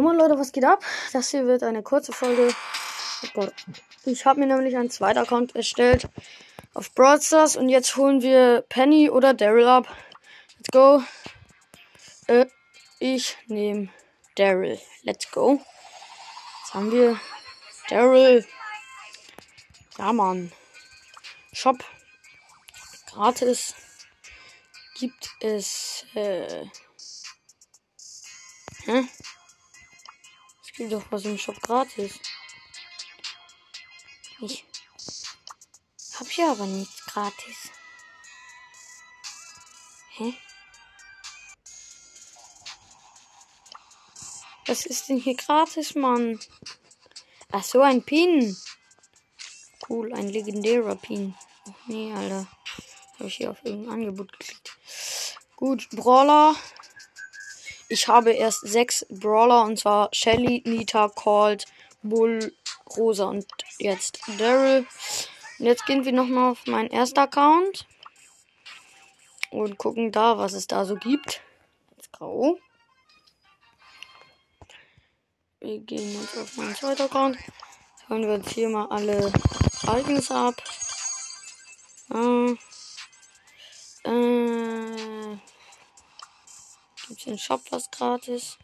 Moin Leute, was geht ab? Das hier wird eine kurze Folge. Oh Gott. Ich habe mir nämlich einen zweiten Account erstellt auf Brawl Stars und jetzt holen wir Penny oder Daryl ab. Let's go. Äh, ich nehme Daryl. Let's go. Jetzt haben wir Daryl. Ja, Mann. Shop. Gratis gibt es. Äh, hä? Gibt doch was im Shop gratis. Ich hab hier aber nichts gratis. Hä? Was ist denn hier gratis, Mann? Ach so, ein Pin. Cool, ein legendärer Pin. Ach nee, Alter. Habe ich hier auf irgendein Angebot geklickt. Gut, Brawler. Ich habe erst sechs Brawler und zwar Shelly, Nita, Colt, Bull, Rosa und jetzt Daryl. Und jetzt gehen wir nochmal auf meinen ersten Account und gucken da, was es da so gibt. Let's go. Wir gehen jetzt auf meinen zweiten Account. Hören wir jetzt hier mal alle Ereignisse ab. Äh, Es im Shop was gratis?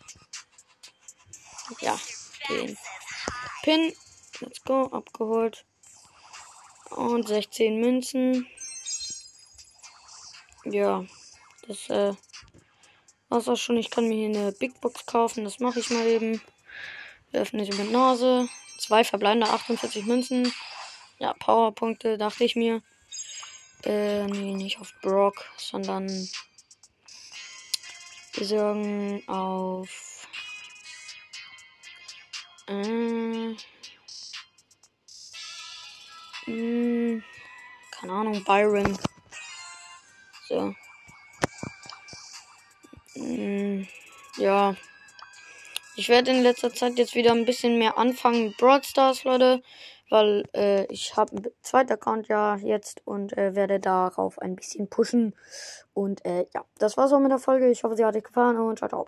Ja, den Pin. Let's go, abgeholt. Und 16 Münzen. Ja, das äh, war's auch schon. Ich kann mir hier eine Big Box kaufen. Das mache ich mal eben. Öffne sie mit Nase. Zwei verbleibende 48 Münzen. Ja, Powerpunkte, dachte ich mir. Äh, nee, nicht auf Brock, sondern wir sagen auf. Äh, mh, hm, keine Ahnung, Byron. So. Mh, hm, ja. Ich werde in letzter Zeit jetzt wieder ein bisschen mehr anfangen mit Brawl Stars, Leute. Weil äh, ich habe einen zweiten Account ja jetzt und äh, werde darauf ein bisschen pushen. Und äh, ja, das war's auch mit der Folge. Ich hoffe, sie hat euch gefallen und ciao, ciao.